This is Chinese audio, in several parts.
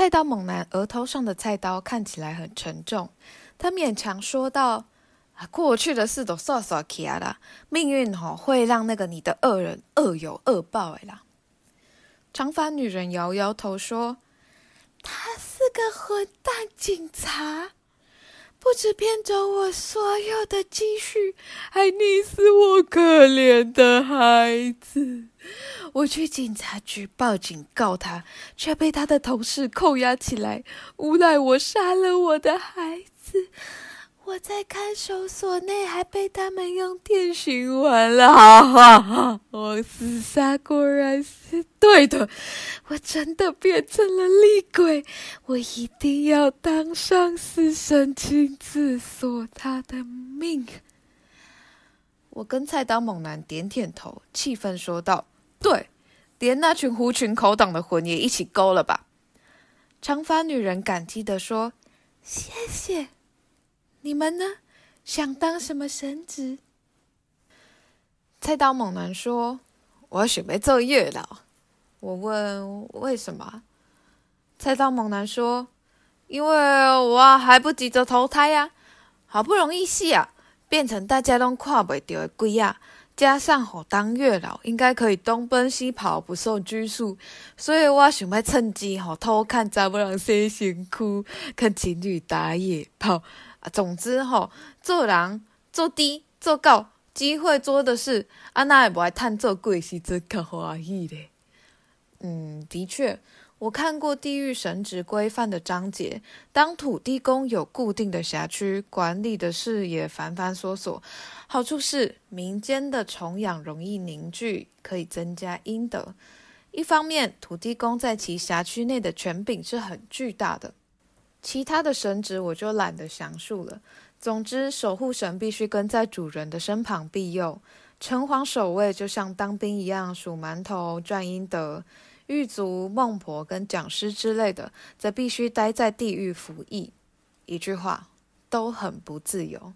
菜刀猛男额头上的菜刀看起来很沉重，他勉强说道：“啊，过去的事都算算起来了，命运吼会让那个你的恶人恶有恶报哎啦。”长发女人摇摇头说：“他是个混蛋警察。”不止骗走我所有的积蓄，还溺死我可怜的孩子。我去警察局报警告他，却被他的同事扣押起来，诬赖我杀了我的孩子。我在看守所内还被他们用电刑环了，哈哈哈！我自杀果然是对的，我真的变成了厉鬼，我一定要当上死神，亲自索他的命。我跟菜刀猛男点点头，气愤说道：“对，连那群狐群狗党的魂也一起勾了吧。”长发女人感激地说：“谢谢。”你们呢？想当什么神职？菜刀猛男说：“我准备做月老。”我问：“为什么？”菜刀猛男说：“因为我还不急着投胎呀、啊，好不容易死啊，变成大家都看不到的鬼啊，加上我当月老，应该可以东奔西跑，不受拘束，所以我想要趁机吼偷看查某人洗身躯，看情侣打野炮。”啊，总之吼，做人做低做高，机会多的是，啊，那也不爱探做鬼是真可欢喜的。嗯，的确，我看过地狱神职规范的章节。当土地公有固定的辖区，管理的事也繁繁琐琐。好处是民间的崇仰容易凝聚，可以增加阴德。一方面，土地公在其辖区内的权柄是很巨大的。其他的神职我就懒得详述了。总之，守护神必须跟在主人的身旁庇佑。城隍守卫就像当兵一样，数馒头赚阴德。狱卒、孟婆跟讲师之类的，则必须待在地狱服役。一句话，都很不自由。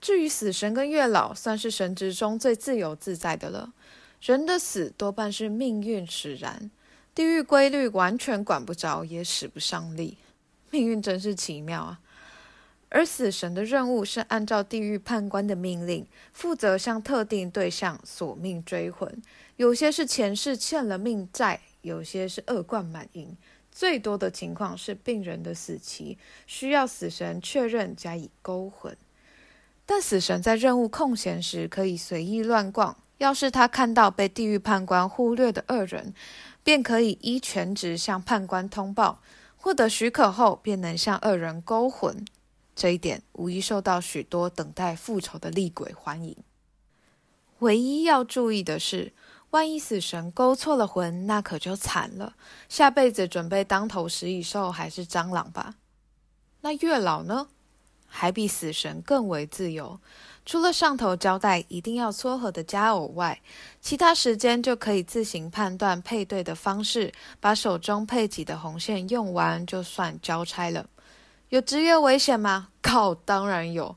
至于死神跟月老，算是神职中最自由自在的了。人的死多半是命运使然，地狱规律完全管不着，也使不上力。命运真是奇妙啊！而死神的任务是按照地狱判官的命令，负责向特定对象索命追魂。有些是前世欠了命债，有些是恶贯满盈。最多的情况是病人的死期，需要死神确认加以勾魂。但死神在任务空闲时可以随意乱逛，要是他看到被地狱判官忽略的恶人，便可以依权职向判官通报。获得许可后，便能向恶人勾魂。这一点无疑受到许多等待复仇的厉鬼欢迎。唯一要注意的是，万一死神勾错了魂，那可就惨了。下辈子准备当头食蚁兽还是蟑螂吧？那月老呢？还比死神更为自由。除了上头交代一定要撮合的佳偶外，其他时间就可以自行判断配对的方式，把手中配给的红线用完，就算交差了。有职业危险吗？靠，当然有。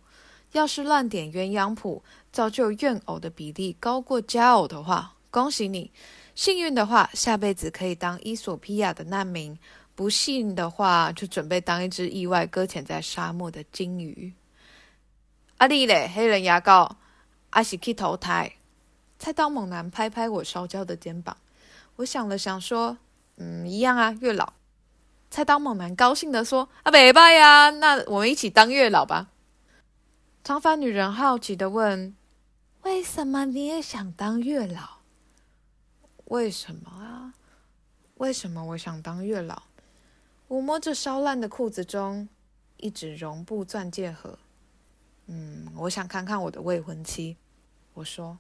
要是乱点鸳鸯谱，造就怨偶的比例高过佳偶的话，恭喜你。幸运的话，下辈子可以当伊索比亚的难民；不幸的话，就准备当一只意外搁浅在沙漠的鲸鱼。阿丽嘞，黑人牙膏，阿喜去投胎。菜刀猛男拍拍我烧焦的肩膀。我想了想说：“嗯，一样啊，月老。”菜刀猛男高兴地说：“啊，没办呀，那我们一起当月老吧。”长发女人好奇地问：“为什么你也想当月老？”“为什么啊？为什么我想当月老？”我摸着烧烂的裤子中一只绒布钻戒盒。嗯，我想看看我的未婚妻。我说。